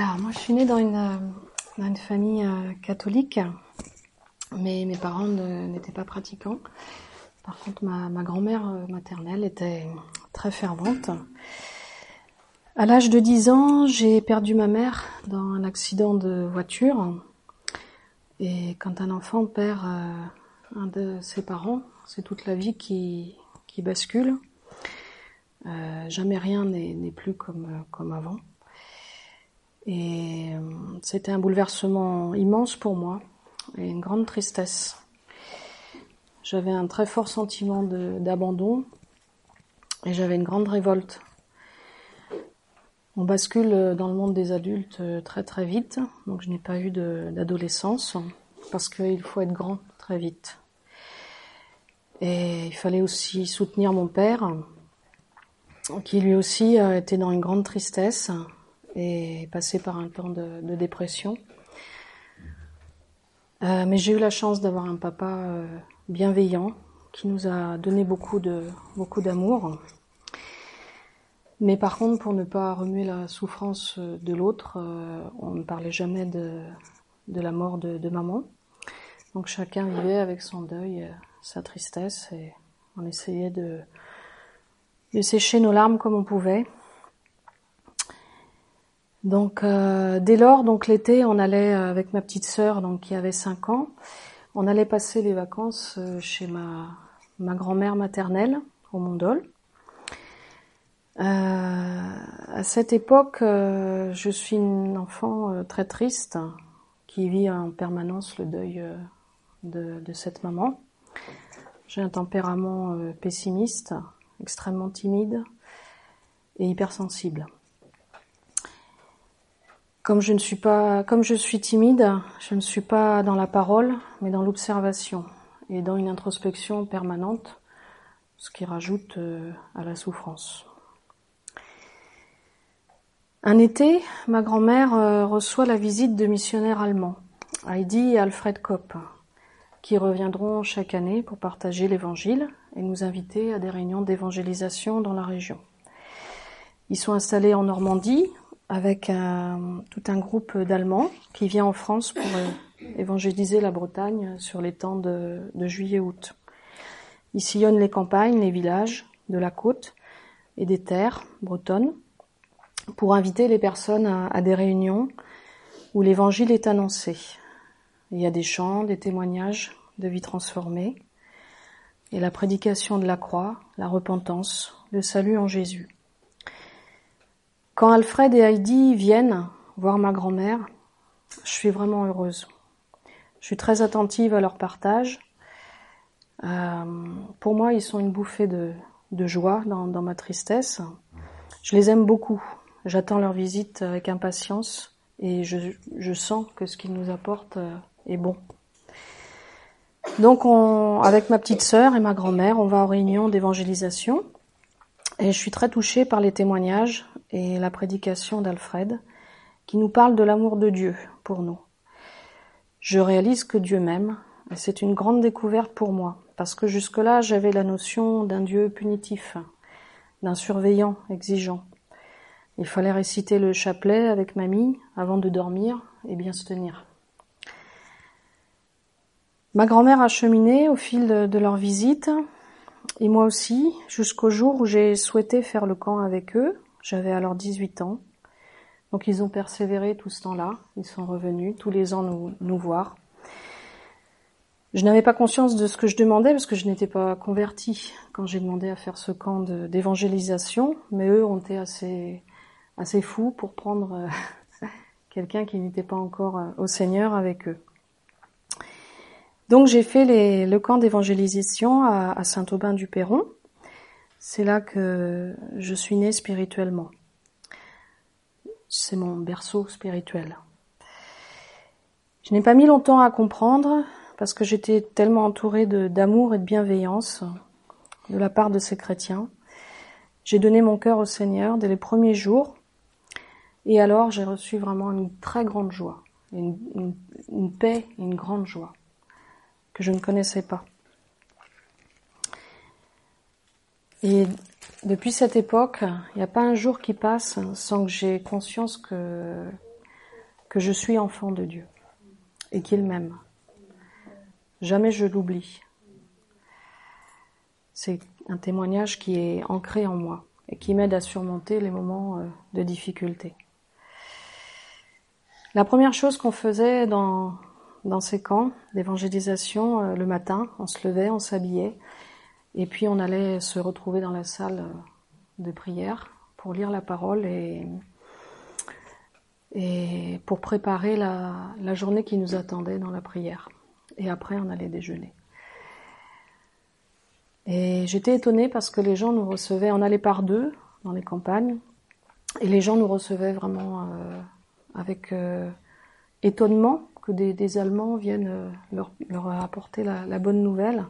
Alors, moi, je suis née dans une, euh, dans une famille euh, catholique, mais mes parents n'étaient pas pratiquants. Par contre, ma, grand-mère euh, maternelle était très fervente. À l'âge de 10 ans, j'ai perdu ma mère dans un accident de voiture. Et quand un enfant perd un de ses parents, c'est toute la vie qui, qui bascule. Jamais rien n'est plus comme, comme avant. Et euh, c'était un bouleversement immense pour moi et une grande tristesse. J'avais un très fort sentiment d'abandon et j'avais une grande révolte. On bascule dans le monde des adultes très très vite, donc je n'ai pas eu d'adolescence parce qu'il faut être grand très vite. Et il fallait aussi soutenir mon père, qui lui aussi euh, était dans une grande tristesse et passé par un temps de, dépression. Euh, mais j'ai eu la chance d'avoir un papa euh, bienveillant qui nous a donné beaucoup de beaucoup d'amour. Mais par contre, pour ne pas remuer la souffrance euh, de l'autre, on ne parlait jamais de, de la mort de, de maman. Donc chacun vivait avec son deuil, sa tristesse, et on essayait de, de sécher nos larmes comme on pouvait. Donc euh, dès lors, donc l'été, on allait euh, avec ma petite sœur, qui avait 5 ans, on allait passer les vacances euh, chez ma grand-mère maternelle au Mont-Dol. Euh, à cette époque, je suis une enfant très triste qui vit en permanence le deuil de, cette maman. J'ai un tempérament pessimiste, extrêmement timide et hypersensible. Comme je ne suis pas, comme je suis timide, je ne suis pas dans la parole, mais dans l'observation et dans une introspection permanente, ce qui rajoute euh, à la souffrance. Un été, ma grand-mère euh, reçoit la visite de missionnaires allemands, Heidi et Alfred Kopp, qui reviendront chaque année pour partager l'évangile et nous inviter à des réunions d'évangélisation dans la région. Ils sont installés en Normandie avec tout un groupe d'Allemands qui vient en France pour euh, évangéliser la Bretagne sur les temps de, de juillet-août. Ils sillonnent les campagnes, les villages de la côte et des terres bretonnes pour inviter les personnes à, à des réunions où l'évangile est annoncé. Il y a des chants, des témoignages de vie transformée et la prédication de la croix, la repentance, le salut en Jésus. Quand Alfred et Heidi viennent voir ma grand-mère, je suis vraiment heureuse. Je suis très attentive à leur partage. Euh, pour moi, ils sont une bouffée de, joie dans, ma tristesse. Je les aime beaucoup. J'attends leur visite avec impatience et je, sens que ce qu'ils nous apportent euh, est bon. Donc, on, avec ma petite sœur et ma grand-mère, on va aux réunions d'évangélisation et je suis très touchée par les témoignages et la prédication d'Alfred qui nous parle de l'amour de Dieu pour nous. Je réalise que Dieu m'aime et c'est une grande découverte pour moi parce que jusque-là j'avais la notion d'un Dieu punitif, d'un surveillant exigeant. Il fallait réciter le chapelet avec mamie avant de dormir et bien se tenir. Ma grand-mère a cheminé au fil de, de leur visite et moi aussi jusqu'au jour où j'ai souhaité faire le camp avec eux. J'avais alors 18 ans. Donc ils ont persévéré tout ce temps-là. Ils sont revenus tous les ans nous, voir. Je n'avais pas conscience de ce que je demandais parce que je n'étais pas convertie quand j'ai demandé à faire ce camp d'évangélisation, mais eux ont été assez assez fous pour prendre euh, quelqu'un qui n'était pas encore euh, au Seigneur avec eux. Donc j'ai fait les- le camp d'évangélisation à, à Saint-Aubin-du-Perron. C'est là que je suis née spirituellement. C'est mon berceau spirituel. Je n'ai pas mis longtemps à comprendre parce que j'étais tellement entourée d'amour et de bienveillance de la part de ces chrétiens. J'ai donné mon cœur au Seigneur dès les premiers jours et alors j'ai reçu vraiment une très grande joie, une, paix une grande joie que je ne connaissais pas. Et depuis cette époque, il n'y a pas un jour qui passe sans que j'ai conscience que que je suis enfant de Dieu et qu'il m'aime. Jamais je l'oublie. C'est un témoignage qui est ancré en moi et qui m'aide à surmonter les moments euh, de difficulté. La première chose qu'on faisait dans, dans ces camps d'évangélisation euh, le matin, on se levait, on s'habillait, et puis on allait se retrouver dans la salle euh, de prière pour lire la parole et, pour préparer la, journée qui nous attendait dans la prière. Et après, on allait déjeuner. Et j'étais étonnée parce que les gens nous recevaient, on allait par deux dans les campagnes, et les gens nous recevaient vraiment euh, avec euh, étonnement que des, Allemands viennent leur, apporter la, bonne nouvelle.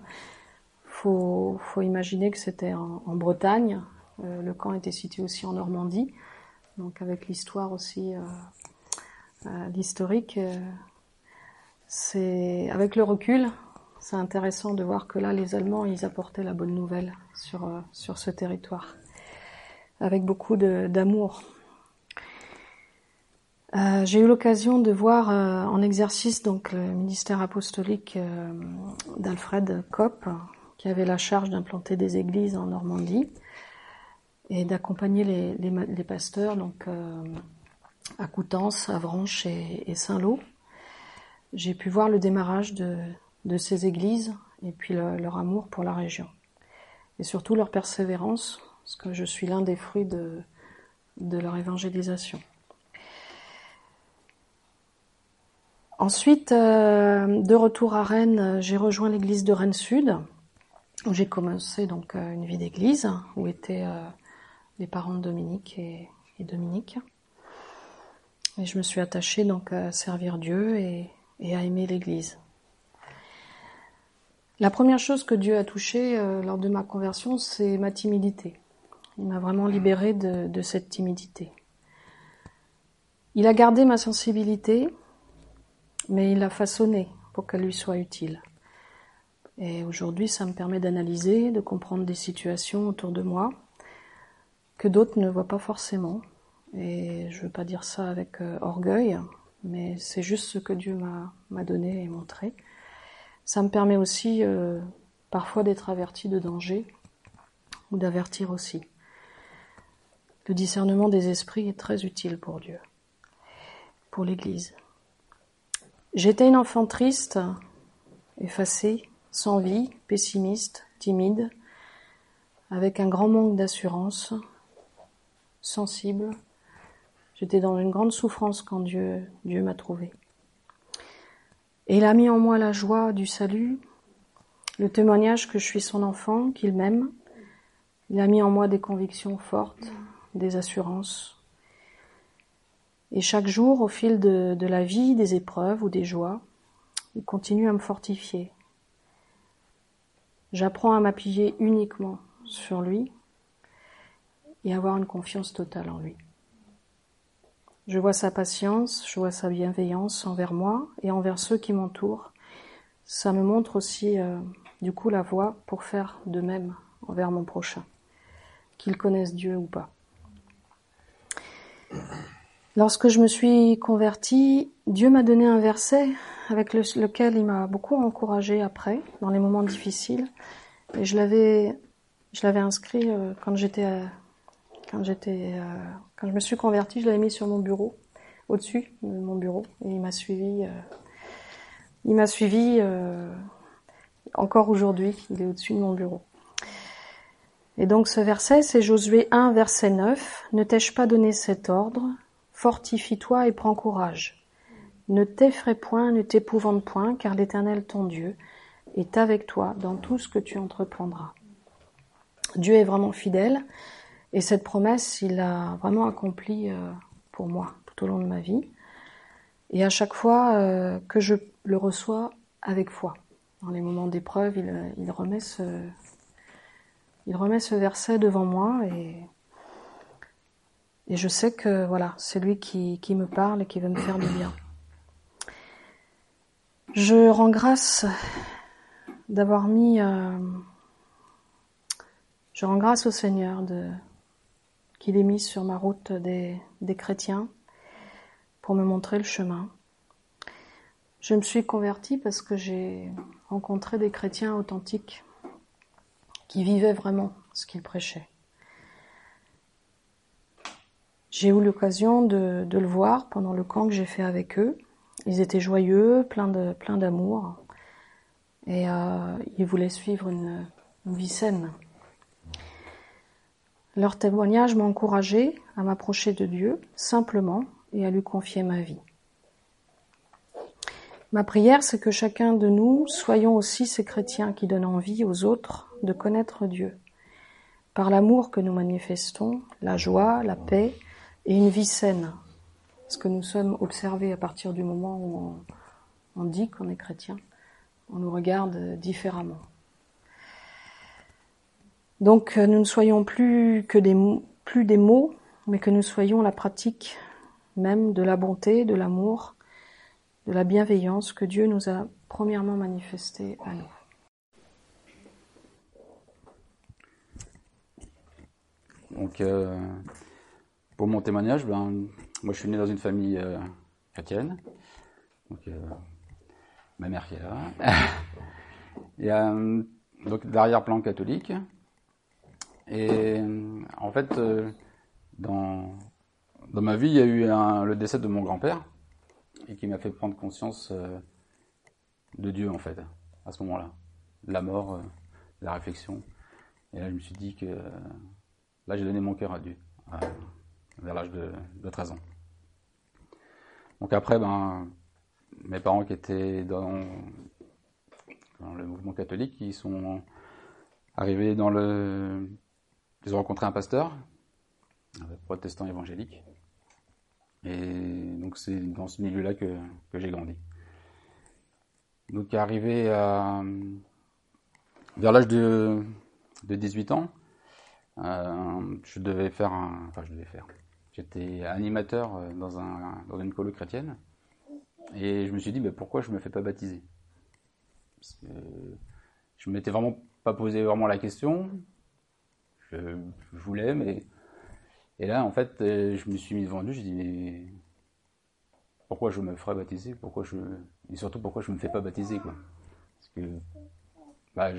Faut, faut imaginer que c'était en, Bretagne, euh, le camp était situé aussi en Normandie, donc avec l'histoire aussi, l'historique. c'est avec le recul, c'est intéressant de voir que là, les Allemands, ils apportaient la bonne nouvelle sur, euh, sur ce territoire, avec beaucoup d'amour. Euh, J'ai eu l'occasion de voir euh, en exercice donc le ministère apostolique euh, d'Alfred Kopp, qui avait la charge d'implanter des églises en Normandie et d'accompagner les, pasteurs donc euh, à Coutances, Avranches et, Saint-Lô. J'ai pu voir le démarrage de, ces églises et puis le, leur amour pour la région. Et surtout leur persévérance, parce que je suis l'un des fruits de, leur évangélisation. Ensuite, euh, de retour à Rennes, j'ai rejoint l'église de Rennes Sud, j'ai commencé donc euh, une vie d'église, où étaient euh, les parents de Dominique et, Dominique. Et je me suis attachée donc à servir Dieu et, et à aimer l'église. La première chose que Dieu a touchée euh, lors de ma conversion, c'est ma timidité. Il m'a vraiment libérée de, de, cette timidité. Il a gardé ma sensibilité, mais il l'a façonnée pour qu'elle lui soit utile. Et aujourd'hui, ça me permet d'analyser, de comprendre des situations autour de moi que d'autres ne voient pas forcément. Et je veux pas dire ça avec euh, orgueil, mais c'est juste ce que Dieu m'a donné et montré. Ça me permet aussi euh, parfois d'être averti de danger ou d'avertir aussi. Le discernement des esprits est très utile pour Dieu, pour l'Église. J'étais une enfant triste, effacée, sans vie, pessimiste, timide, avec un grand manque d'assurance, sensible. J'étais dans une grande souffrance quand Dieu, m'a trouvée. Et il a mis en moi la joie du salut, le témoignage que je suis son enfant, qu'il m'aime. Il a mis en moi des convictions fortes, des assurances. Et chaque jour, au fil de la vie, des épreuves ou des joies, il continue à me fortifier. J'apprends à m'appuyer uniquement sur lui et avoir une confiance totale en lui. Je vois sa patience, je vois sa bienveillance envers moi et envers ceux qui m'entourent. Ça me montre aussi, euh, du coup, la voie pour faire de même envers mon prochain, qu'il connaisse Dieu ou pas. Lorsque je me suis convertie, Dieu m'a donné un verset avec le, lequel il m'a beaucoup encouragé après, dans les moments difficiles. Et je l'avais, inscrit euh, quand j'étais j'étais, euh, quand je me suis convertie, je l'avais mis sur mon bureau, au-dessus de mon bureau, et il m'a suivi. Euh, il m'a suivi euh, encore aujourd'hui. Il est au-dessus de mon bureau. Et donc ce verset, c'est Josué 1, verset 9. Ne t'ai-je pas donné cet ordre? Fortifie-toi et prends courage. Ne t'effraie point, ne t'épouvante point, car l'Éternel ton Dieu est avec toi dans tout ce que tu entreprendras. Dieu est vraiment fidèle. Et cette promesse, il l'a vraiment accomplie euh, pour moi tout au long de ma vie. Et à chaque fois euh, que je le reçois avec foi, dans les moments d'épreuve, il, il, remet ce, verset devant moi et, et je sais que voilà, c'est lui qui, qui me parle et qui veut me faire du bien. Je rends grâce d'avoir mis, euh, je rends grâce au Seigneur qu'il ait mis sur ma route des, des chrétiens pour me montrer le chemin. Je me suis convertie parce que j'ai rencontré des chrétiens authentiques qui vivaient vraiment ce qu'ils prêchaient. J'ai eu l'occasion de, le voir pendant le camp que j'ai fait avec eux. Ils étaient joyeux, pleins d'amour, et euh, ils voulaient suivre une, une vie saine. Leur témoignage m'a encouragé à m'approcher de Dieu simplement et à lui confier ma vie. Ma prière, c'est que chacun de nous soyons aussi ces chrétiens qui donnent envie aux autres de connaître Dieu. Par l'amour que nous manifestons, la joie, la paix et une vie saine. Parce que nous sommes observés à partir du moment où on, dit qu'on est chrétien. On nous regarde différemment. Donc euh, nous ne soyons plus que des, mots, mais que nous soyons la pratique même de la bonté, de l'amour, de la bienveillance que Dieu nous a premièrement manifestée à nous. Donc, euh, pour mon témoignage, ben, moi je suis né dans une famille euh, chrétienne. Donc, euh, ma mère qui est là. Y a donc d'arrière-plan catholique. Et en fait, dans, dans ma vie, il y a eu le décès de mon grand-père et qui m'a fait prendre conscience euh, de Dieu en fait, à ce moment-là. La mort, euh, la réflexion. Et là, je me suis dit que là, j'ai donné mon cœur à Dieu, vers l'âge de, 13 ans. Donc après, ben, mes parents qui étaient dans, le mouvement catholique, ils sont arrivés dans le... Ils ont rencontré un pasteur, un protestant évangélique, et donc c'est dans ce milieu-là que, j'ai grandi. Donc arrivé à, vers l'âge de, de 18 ans, euh, je devais faire un, enfin je devais faire, j'étais animateur euh, dans, un, dans une colo chrétienne. Et je me suis dit mais pourquoi je me fais pas baptiser? Je m'étais vraiment pas posé vraiment la question, je voulais mais et là, en fait, euh, je me suis mis devant Dieu, je dis, mais pourquoi je me ferais baptiser? Pourquoi je... Et surtout, pourquoi je ne me fais pas baptiser quoi? Parce que bah,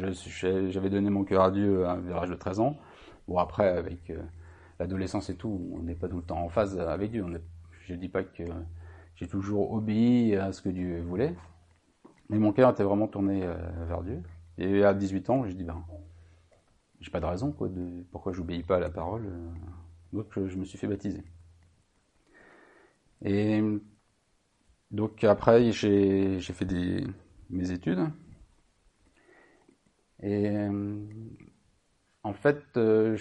j'avais donné mon cœur à Dieu à l'âge de 13 ans. Bon, après, avec euh, l'adolescence et tout, on n'est pas tout le temps en phase avec Dieu. je ne dis pas que j'ai toujours obéi à ce que Dieu voulait, mais mon cœur était vraiment tourné euh, vers Dieu. Et à 18 ans, je dis, ben, j'ai pas de raison quoi, de pourquoi j'obéis pas à la parole. Donc je me suis fait baptiser. Et donc après j'ai fait mes études. Et en fait, euh,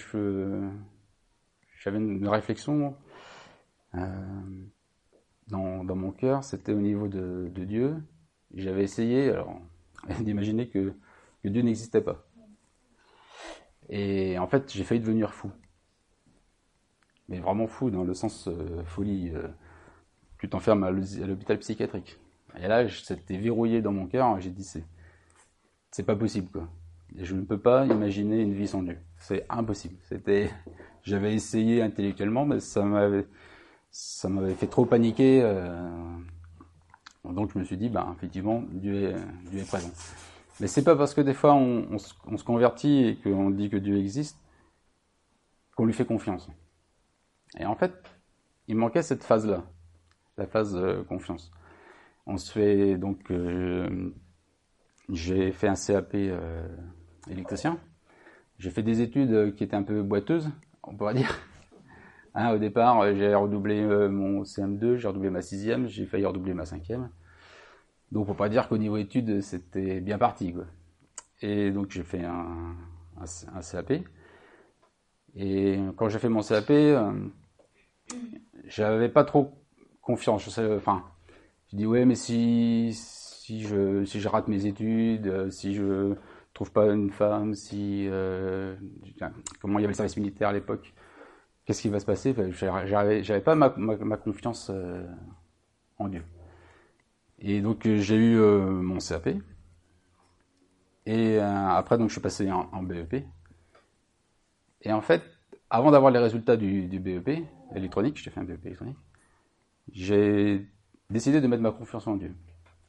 j'avais une réflexion euh, dans, mon cœur, c'était au niveau de, Dieu. J'avais essayé d'imaginer que, Dieu n'existait pas. Et en fait, j'ai failli devenir fou mais vraiment fou dans le sens euh, folie. Euh, tu t'enfermes à l'hôpital psychiatrique. Et là, c'était verrouillé dans mon cœur. J'ai dit, c'est, pas possible, quoi. Je ne peux pas imaginer une vie sans Dieu. C'est impossible. C'était, j'avais essayé intellectuellement, mais ça m'avait, ça m'avait fait trop paniquer. Euh, donc je me suis dit, bah, effectivement, Dieu est, Dieu est présent. Mais c'est pas parce que des fois on, se convertit et qu'on dit que Dieu existe qu'on lui fait confiance. Et en fait, il manquait cette phase-là, la phase de confiance. On se fait donc, euh, j'ai fait un CAP euh, électricien. J'ai fait des études qui étaient un peu boiteuses, on pourrait dire. Hein, au départ, j'ai redoublé euh, mon CM2, j'ai redoublé ma sixième, j'ai failli redoubler ma cinquième. Donc, on pas dire qu'au niveau études, c'était bien parti. Et donc, j'ai fait un, CAP. Et quand j'ai fait mon CAP, j'avais pas trop confiance. Je enfin, je dis ouais, mais si si je si je rate mes études, euh, si je pas une femme, si euh, comment il y avait le service militaire à l'époque, qu'est-ce qui va se passer? J'avais pas ma, confiance euh, en Dieu. Et donc j'ai eu mon CAP. Et après donc je suis passé en, en BEP. Et en fait, avant d'avoir les résultats du, du BEP, électronique, j'ai fait un BEP électronique, j'ai décidé de mettre ma confiance en Dieu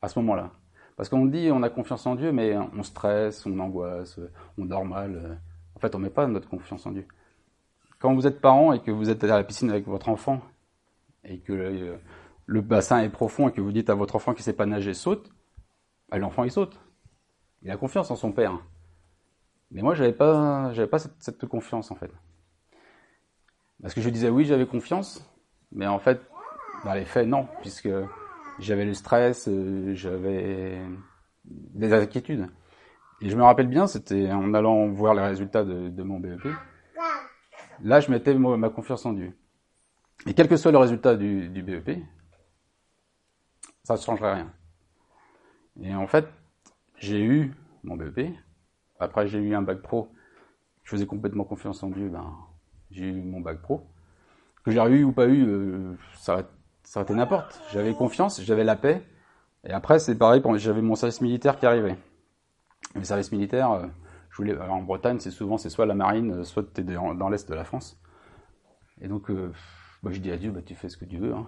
à ce moment-là. Parce qu'on dit on a confiance en Dieu, mais on stresse, on angoisse, on dort mal. En fait, on met pas notre confiance en Dieu. Quand vous êtes parent et que vous êtes à la piscine avec votre enfant et que euh, le bassin est profond et que vous dites à votre enfant qui sait pas nager saute, bah, l'enfant il saute. Il a confiance en son père. Mais moi j'avais pas j'avais pas cette, confiance en fait. Parce que je disais oui j'avais confiance, mais en fait dans les faits non, puisque j'avais le stress, euh, j'avais des inquiétudes. Et je me rappelle bien, c'était en allant voir les résultats de, mon BEP. Là, je mettais ma confiance en Dieu. Et quel que soit le résultat du, du BEP, ça ne changerait rien. Et en fait, j'ai eu mon BEP. Après, j'ai eu un bac pro. Je faisais complètement confiance en Dieu. Ben, j'ai eu mon bac pro. Que j'ai eu ou pas eu, euh, ça, ça aurait été n'importe. J'avais confiance, j'avais la paix. Et après, c'est pareil, j'avais mon service militaire qui arrivait. Le service militaire, euh, je voulais, en Bretagne, c'est souvent, c'est soit la marine, euh, soit tu es dans, l'est de la France. Et donc, euh, bah, je dis à Dieu, bah, tu fais ce que tu veux. Hein.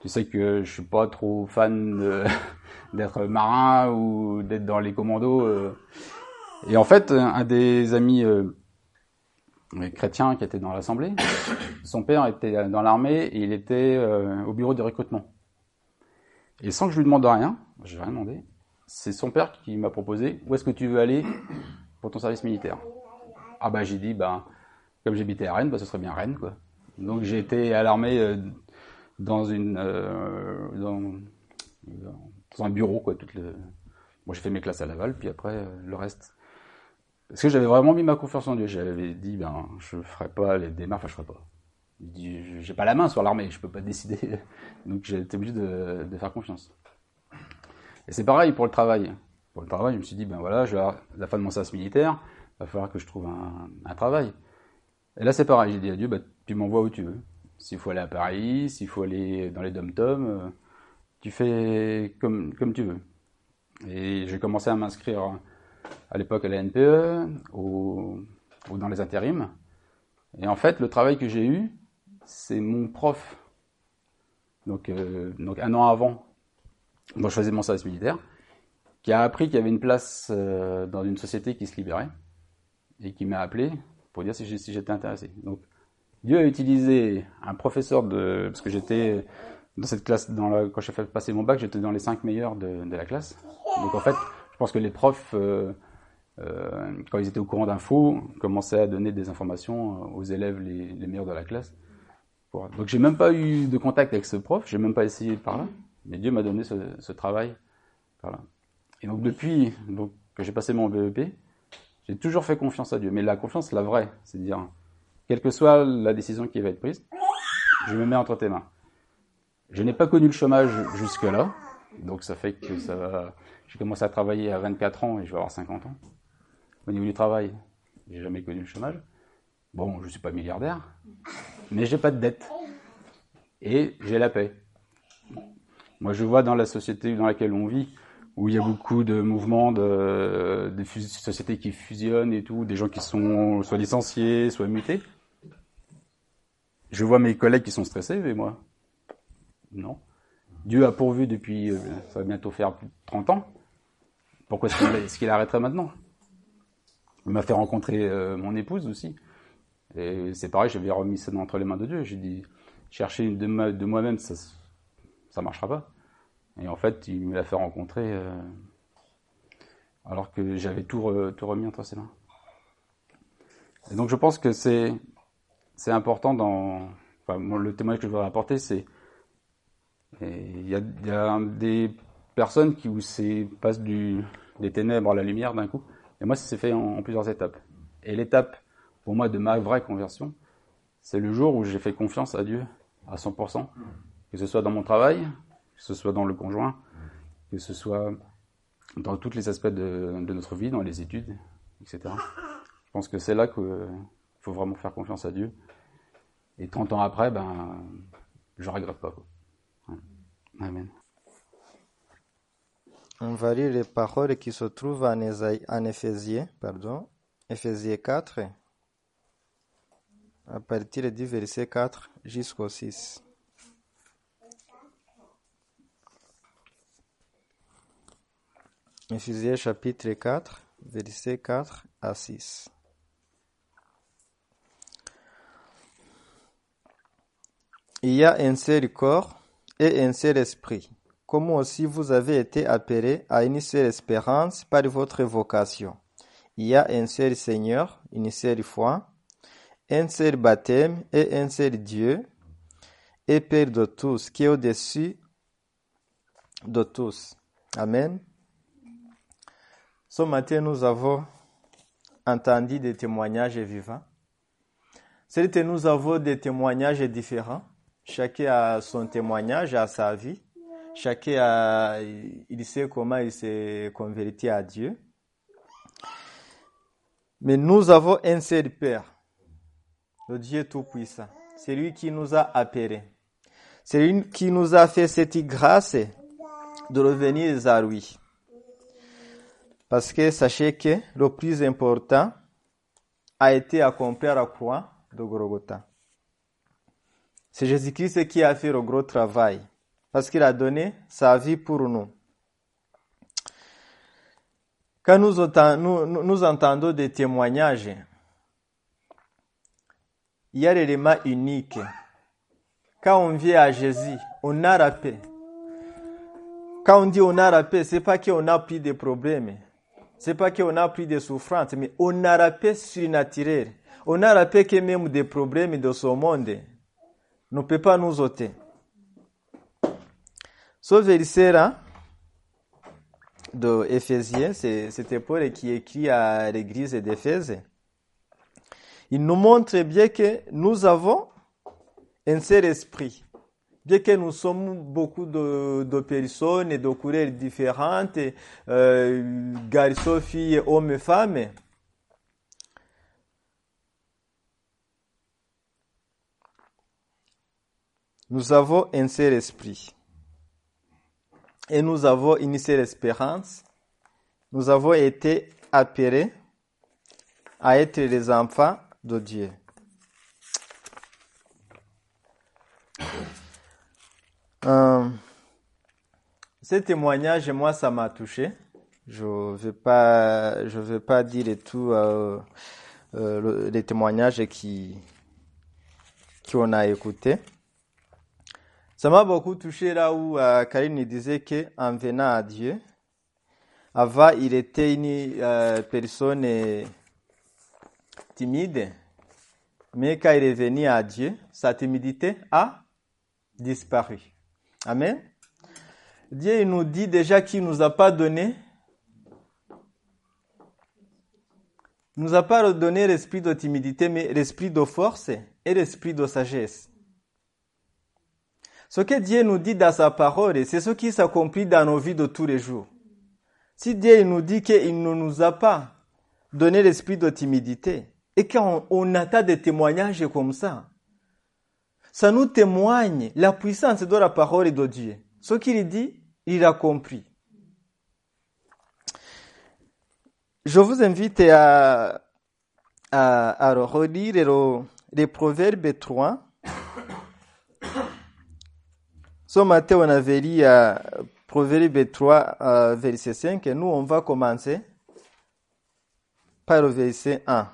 Tu sais que je suis pas trop fan d'être marin ou d'être dans les commandos. Et en fait, un des amis chrétiens qui était dans l'assemblée, son père était dans l'armée et il était au bureau de recrutement. Et sans que je lui demande rien, je n'ai rien demandé, c'est son père qui m'a proposé où est-ce que tu veux aller pour ton service militaire? Ah bah j'ai dit bah comme j'habitais à Rennes, bah ce serait bien Rennes quoi. Donc j'ai été à l'armée euh, dans une euh, dans, un bureau quoi toute le moi j'ai fait mes classes à Laval puis après euh, le reste parce que j'avais vraiment mis ma confiance en Dieu. J'avais dit ben je ferai pas les démarches, enfin, je ferai pas. J'ai pas la main sur l'armée, je peux pas décider. Donc été obligé de, faire confiance. Et c'est pareil pour le travail. Pour le travail, je me suis dit, ben voilà, je la fin de mon service militaire, il va falloir que je trouve un, travail. Et là, c'est pareil, j'ai dit à Dieu, tu m'envoies où tu veux. S'il faut aller à Paris, s'il faut aller dans les dom-toms, euh, tu fais comme tu veux. Et j'ai commencé à m'inscrire à l'époque à la NPE ou, dans les intérims. Et en fait, le travail que j'ai eu, c'est mon prof. Donc, euh, un an avant dont je faisais mon service militaire, qui a appris qu'il y avait une place euh, dans une société qui se libérait, et qui m'a appelé pour dire si j'étais intéressé. Donc, Dieu a utilisé un professeur de, parce que j'étais dans cette classe, quand j'ai fait passer mon bac, j'étais dans les cinq meilleurs de, de, la classe. Donc en fait, pense que les profs, euh, euh, quand ils étaient au courant d'infos, commençaient à donner des informations aux élèves les, meilleurs de la classe. Donc j'ai même pas eu de contact avec ce prof, j'ai même pas essayé par là. Mais Dieu m'a donné ce, travail. Voilà. Et donc depuis donc, que j'ai passé mon BEP, j'ai toujours fait confiance à Dieu. Mais la confiance, la vraie, c'est dire, quelle que soit la décision qui va être prise, je me mets entre tes mains. Je n'ai pas connu le chômage jusque-là, donc ça fait que ça va... J'ai commencé à travailler à 24 ans et je vais avoir 50 ans. Au niveau du travail, j'ai jamais connu le chômage. Bon, je suis pas milliardaire, mais j'ai pas de dette. Et j'ai la paix. Moi, je vois dans la société dans laquelle on vit, où il y a beaucoup de mouvements de, de sociétés qui fusionnent et tout, des gens qui sont soit licenciés, soit mutés. Je vois mes collègues qui sont stressés, mais moi, non. Dieu a pourvu depuis, euh, ça va bientôt faire plus de 30 ans. Pourquoi est-ce qu'il arrêterait maintenant? Il m'a fait rencontrer euh, mon épouse aussi. Et c'est pareil, j'avais remis ça entre les mains de Dieu. J'ai dit, chercher de, de moi-même, ça, ça marchera pas. Et en fait, il me l'a fait rencontrer euh, alors que j'avais tout, tout remis entre ses mains. Et donc je pense que c'est c'est important dans enfin, le témoignage que je voudrais apporter, c'est il y y a, des personnes qui passe du des ténèbres à la lumière d'un coup. Et moi, ça s'est fait en, plusieurs étapes. Et l'étape pour moi de ma vraie conversion, c'est le jour où j'ai fait confiance à Dieu à 100% que ce soit dans mon travail, que ce soit dans le conjoint, que ce soit dans tous les aspects de, notre vie, dans les études, etc. Je pense que c'est là qu'il faut vraiment faire confiance à Dieu. Et 30 ans après, ben, je regrette pas. Amen. On varie les paroles qui se trouvent en, Ésaïe, en pardon, Éphésiens 4, à partir du verset 4 jusqu'au 6. Éphésiens chapitre 4, versets 4 à 6. Il y a un seul corps et un seul esprit comme aussi vous avez été appelés à une seule espérance par votre vocation? Il y a un seul Seigneur, une seule foi, un seul baptême et un seul Dieu, et Père de tous, qui est au-dessus de tous. Amen. Ce matin, nous avons entendu des témoignages vivants. Certes, nous avons des témoignages différents. Chacun a son témoignage, a sa vie. Chacun a, il sait comment il s'est converti à Dieu. Mais nous avons un seul Père, le Dieu Tout-Puissant. C'est lui qui nous a appelés. C'est lui qui nous a fait cette grâce de revenir à lui. Parce que sachez que le plus important a été accompli à la croix de Golgotha. C'est Jésus-Christ qui a fait le gros travail, parce qu'il a donné sa vie pour nous. Quand nous, entendons des témoignages, il y a l'élément unique. Quand on vient à Jésus, on a la paix. Quand on dit on a la paix, c'est pas qu'on a plus de problèmes. C'est pas qu'on a plus de souffrances, mais on a la paix surnaturelle. On a la paix que même des problèmes de ce monde ne peut pas nous ôter. Ce verset-là de Éphésiens, c'était Paul qui écrit à l'église d'Éphèse. Il nous montre bien que nous avons un seul esprit. Bien que nous sommes beaucoup de, de personnes et de couleurs différentes, euh, garçons, filles, hommes et femmes, nous avons un seul esprit. Et nous avons une seule espérance. Nous avons été appelés à être les enfants de Dieu. Euh, ce témoignage, moi, ça m'a touché. Je ne vais pas, pas dire tout euh, euh, les témoignages qui qu'on a écoutés. Ça m'a beaucoup touché là où euh, Karine disait qu'en venant à Dieu, avant il était une euh, personne timide, mais quand il est venu à Dieu, sa timidité a disparu. Amen. Dieu nous dit déjà qu'il nous a pas donné, nous a pas donné l'esprit de timidité, mais l'esprit de force et l'esprit de sagesse. Ce que Dieu nous dit dans sa parole, c'est ce qui s'accomplit dans nos vies de tous les jours. Si Dieu nous dit qu'il ne nous a pas donné l'esprit de timidité, et quand on, des témoignages comme ça, ça nous témoigne la puissance de la parole de Dieu. Ce qu'il dit, il a compris. Je vous invite à, à, relire les Proverbes 3. Ce matin, on avait lu à Proverbe 3, verset 5, et nous, on va commencer par le verset 1.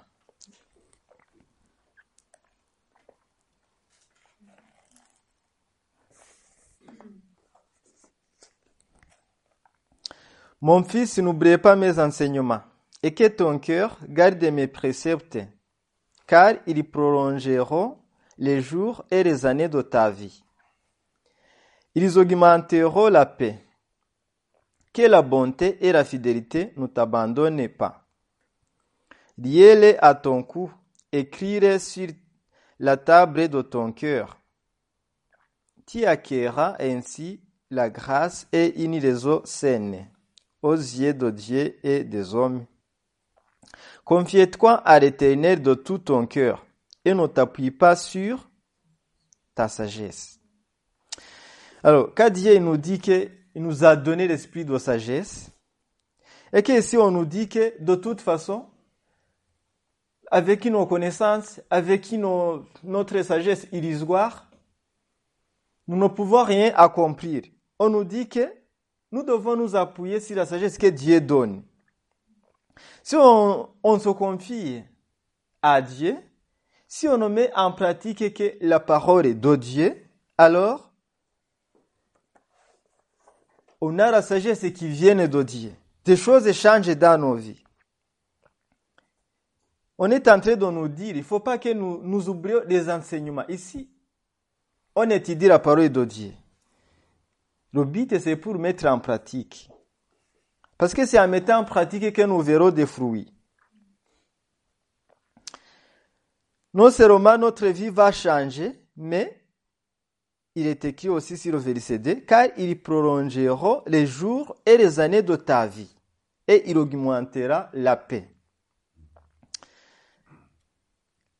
Mon fils, n'oublie pas mes enseignements, et que ton cœur garde mes préceptes, car ils prolongeront les jours et les années de ta vie. Ils augmenteront la paix. Que la bonté et la fidélité ne t'abandonnent pas. Liez-les à ton cou, écris-les sur la table de ton cœur. Tu acquerras ainsi la grâce et une réseau saine aux yeux de Dieu et des hommes. Confie-toi à l'éternel de tout ton cœur et ne t'appuie pas sur ta sagesse. Alors, quand Dieu nous dit qu'il nous a donné l'esprit de sagesse, et que si on nous dit que de toute façon, avec nos connaissances, avec notre sagesse illusoire, nous ne pouvons rien accomplir. On nous dit que nous devons nous appuyer sur la sagesse que Dieu donne. Si on, se confie à Dieu, si on met en pratique que la parole de Dieu, alors on a la sagesse qui vient de Dieu. Des choses changent dans nos vies. On est en train de nous dire, il ne faut pas que nous, nous oublions les enseignements. Ici, on étudie la parole de Dieu. Le but, c'est pour mettre en pratique. Parce que c'est en mettant en pratique que nous verrons des fruits. Non seulement notre vie va changer, mais il est écrit aussi sur le verset 2, car ils prolongeront les jours et les années de ta vie, et il augmentera la paix.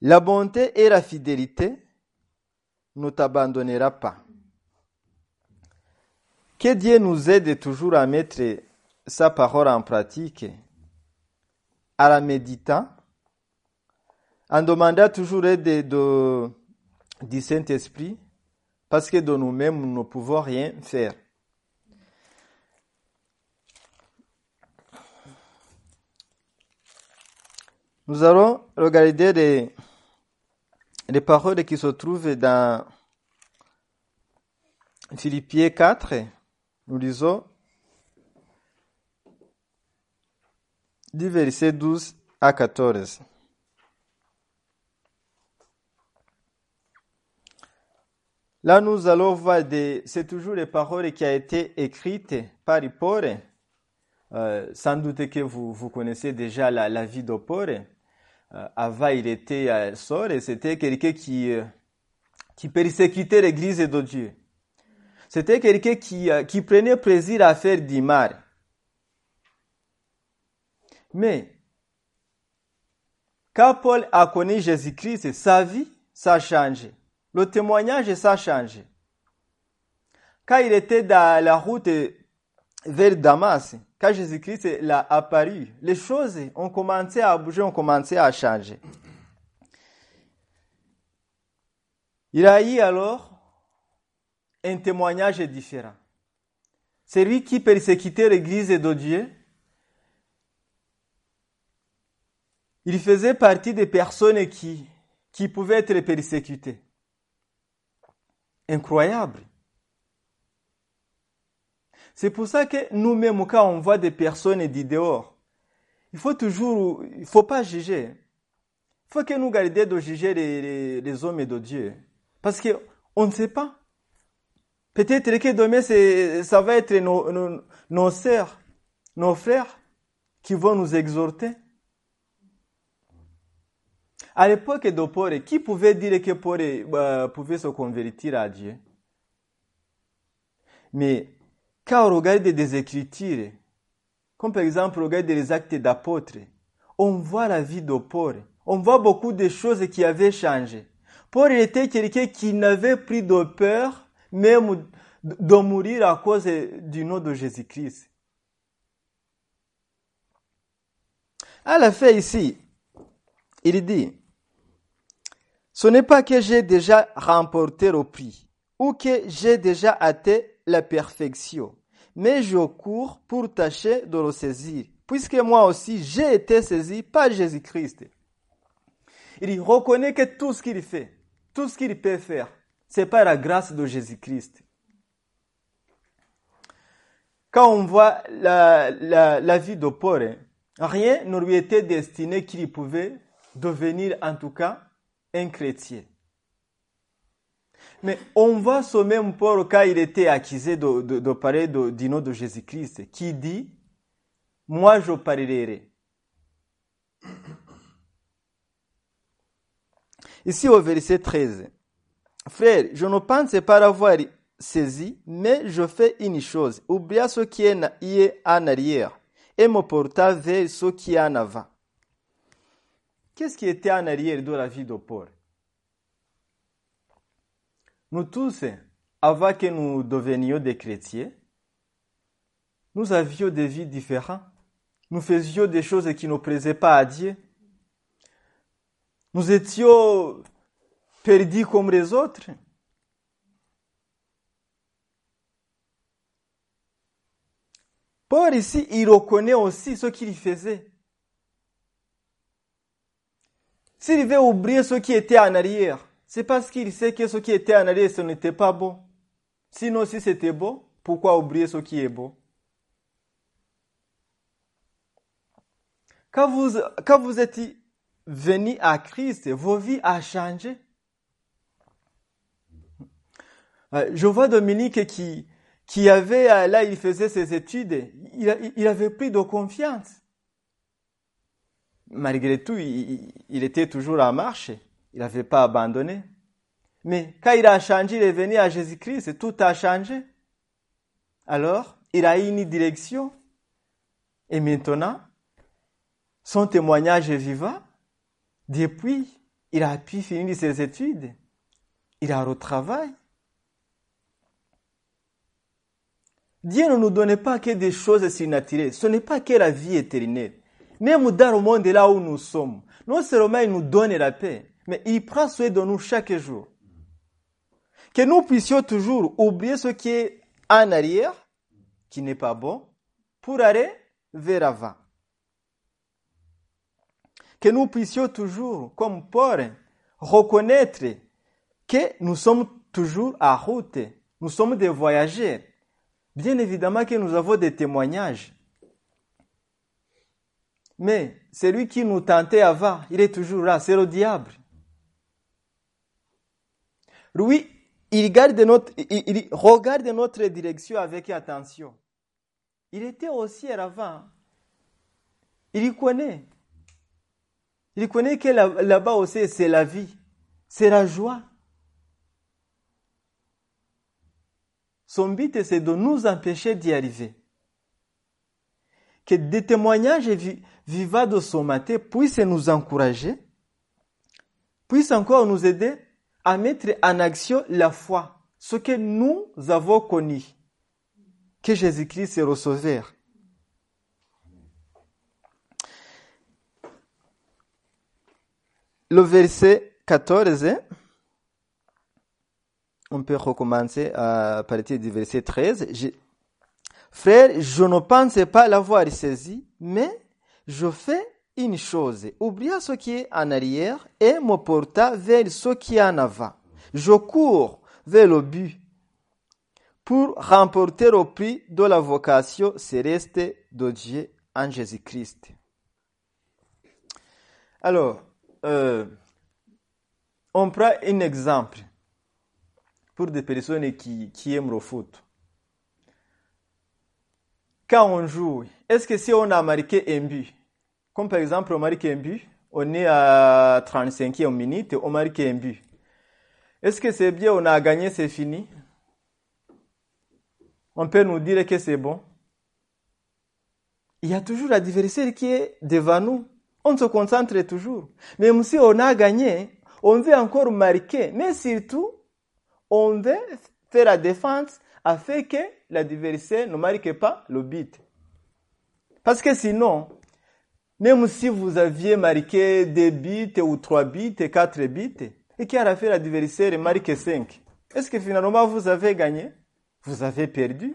La bonté et la fidélité ne t'abandonnera pas. Que Dieu nous aide toujours à mettre sa parole en pratique, à la méditant, en demandant toujours l'aide de, du Saint-Esprit, parce que de nous-mêmes, nous ne pouvons rien faire. Nous allons regarder les, les paroles qui se trouvent dans Philippiens 4. Nous lisons du verset 12 à 14. Là, nous allons voir des, c'est toujours les paroles qui ont été écrites par Paul. Euh, sans doute que vous, vous connaissez déjà la, vie Paul. Euh, avant, il était euh, sort et c'était quelqu'un qui, euh, qui persécutait l'église de Dieu. C'était quelqu'un qui, euh, qui prenait plaisir à faire du mal. Mais, quand Paul a connu Jésus-Christ, sa vie, ça a changé. Le témoignage, ça a changé. Quand il était dans la route vers Damas, quand Jésus-Christ l'a apparu, les choses ont commencé à bouger, ont commencé à changer. Il a eu alors un témoignage différent. C'est lui qui persécutait l'église de Dieu. Il faisait partie des personnes qui pouvaient être persécutées. Incroyable. C'est pour ça que nous-mêmes, quand on voit des personnes du dehors, il faut toujours, il faut pas juger. Il faut que nous gardions de juger les, hommes de Dieu. Parce que on ne sait pas. Peut-être que demain, ça va être nos, nos, nos sœurs, nos frères qui vont nous exhorter. À l'époque Paul, qui pouvait dire que Paul euh, pouvait se convertir à Dieu? Mais quand on regarde des écritures, comme par exemple regarde les actes d'apôtres, on voit la vie Paul. On voit beaucoup de choses qui avaient changé. Paul était quelqu'un qui n'avait plus de peur, même de mourir à cause du nom de Jésus-Christ. À la fin ici, il dit, ce n'est pas que j'ai déjà remporté le prix ou que j'ai déjà atteint la perfection, mais je cours pour tâcher de le saisir, puisque moi aussi j'ai été saisi par Jésus-Christ. Il reconnaît que tout ce qu'il fait, tout ce qu'il peut faire, c'est par la grâce de Jésus-Christ. Quand on voit la, vie de Paul, rien ne lui était destiné qu'il pouvait devenir en tout cas un chrétien. Mais on voit ce même Paul quand il était accusé de, parler du nom de Jésus-Christ, qui dit, moi je parlerai. Ici au verset 13, Frère, je ne pense pas l'avoir saisi, mais je fais une chose, oublier ce qui est en arrière et me porter vers ce qui est en avant. Qu'est-ce qui était en arrière de la vie de Paul Nous tous, avant que nous devenions des chrétiens, nous avions des vies différentes. Nous faisions des choses qui ne plaisaient pas à Dieu. Nous étions perdus comme les autres. Paul ici, il reconnaît aussi ce qu'il faisait. S'il veut oublier ce qui était en arrière, c'est parce qu'il sait que ce qui était en arrière, ce n'était pas bon. Sinon, si c'était beau, pourquoi oublier ce qui est beau Quand vous, quand vous êtes venu à Christ, vos vies ont changé. Euh, Je vois Dominique qui, qui avait, euh, là, il faisait ses études, il avait pris de confiance. Malgré tout, il, était toujours en marche. Il n'avait pas abandonné. Mais quand il a changé, il est venu à Jésus-Christ, tout a changé. Alors, il a une direction. Et maintenant, son témoignage est vivant. Depuis, il a pu finir ses études. Il a retravaillé. Dieu ne nous donne pas que des choses surnaturelles. Ce n'est pas que la vie éternelle. Même dans le monde là où nous sommes, non seulement il nous donne la paix, mais il prend soin de nous chaque jour. Que nous puissions toujours oublier ce qui est en arrière, qui n'est pas bon, pour aller vers l'avant. Que nous puissions toujours, comme Paul, reconnaître que nous sommes toujours à route. Nous sommes des voyageurs. Bien évidemment que nous avons des témoignages. Mais celui qui nous tentait avant, il est toujours là, c'est le diable. Lui, il, garde notre, il, regarde notre direction avec attention. Il était aussi avant. Il y connaît. Il connaît que là- là-bas aussi, c'est la vie, c'est la joie. Son but, c'est de nous empêcher d'y arriver. Que des témoignages vi- vivants de son matin puissent nous encourager, puissent encore nous aider à mettre en action la foi, ce que nous avons connu, que Jésus-Christ est le. Le verset 14, on peut recommencer à partir du verset 13. Frère, je ne pensais pas l'avoir saisi, mais je fais une chose, oubliant ce qui est en arrière et me porta vers ce qui est en avant. Je cours vers le but pour remporter au prix de la vocation céleste de Dieu en Jésus-Christ. Alors, euh, on prend un exemple pour des personnes qui, qui aiment le foot. Quand on joue, est-ce que si on a marqué un but, comme par exemple on marque un but, on est à 35e minute, on marque un but. Est-ce que c'est bien, on a gagné, c'est fini? On peut nous dire que c'est bon Il y a toujours l'adversaire qui est devant nous. On se concentre toujours. Même si on a gagné, on veut encore marquer. Mais surtout, on veut faire la défense afin que l'adversaire ne marque pas le but. Parce que sinon, même si vous aviez marqué deux buts ou trois buts, quatre buts, et qu'à la fin l'adversaire marque cinq, est-ce que finalement vous avez gagné? Vous avez perdu.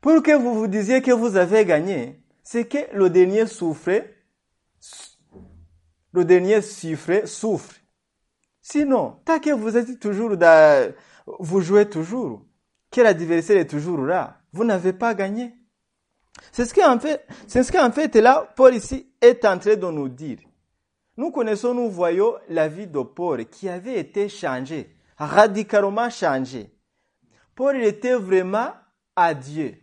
Pour que vous vous disiez que vous avez gagné, c'est que le dernier souffrait, le dernier souffrait, souffre. Sinon, tant que vous êtes toujours vous jouez toujours, que l'adversaire est toujours là, vous n'avez pas gagné. C'est ce qu'en fait, c'est ce qu'en fait là, Paul ici est en train de nous dire. Nous connaissons, nous voyons la vie de Paul qui avait été changée, radicalement changée. Paul il était vraiment à Dieu.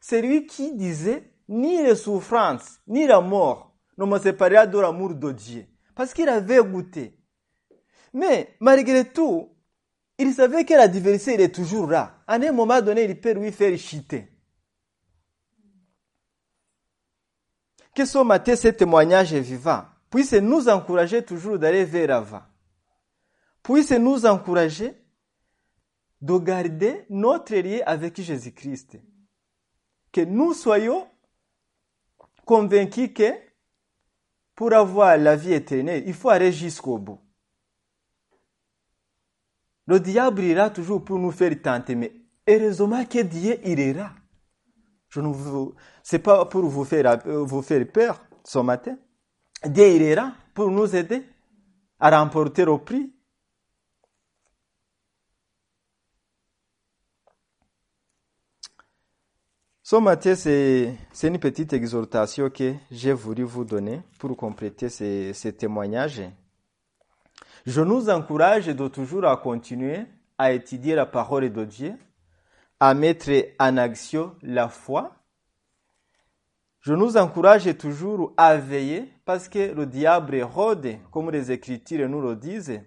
C'est lui qui disait, ni les souffrances, ni la mort ne me séparera de l'amour de Dieu. Parce qu'il avait goûté. Mais malgré tout, il savait que l'adversaire est toujours là. À un moment donné, il peut lui faire chuter. Que ce matin, ce témoignage est vivant puisse nous encourager toujours d'aller vers l'avant. Puisse nous encourager de garder notre lien avec Jésus-Christ. Que nous soyons convaincus que pour avoir la vie éternelle, il faut aller jusqu'au bout. Le diable ira toujours pour nous faire tenter, mais heureusement que Dieu là. Je ne vous, c'est pas pour vous faire, vous faire peur ce matin. Dieu là pour nous aider à remporter au prix. Ce matin, c'est une petite exhortation que j'ai voulu vous donner pour compléter ces témoignages. Je nous encourage toujours à continuer à étudier la parole de Dieu, à mettre en action la foi. Je nous encourage toujours à veiller parce que le diable rôde, comme les Écritures nous le disent.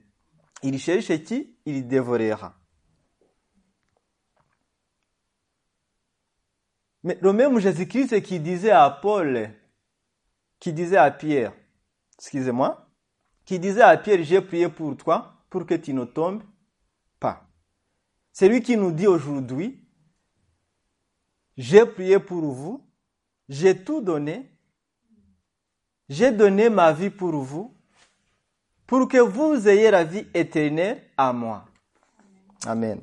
Il cherche qui Il dévorera. Mais le même Jésus-Christ qui disait à Paul, qui disait à Pierre, excusez-moi, qui disait à Pierre, j'ai prié pour toi, pour que tu ne tombes pas. C'est lui qui nous dit aujourd'hui, j'ai prié pour vous, j'ai tout donné, j'ai donné ma vie pour vous, pour que vous ayez la vie éternelle à moi. Amen.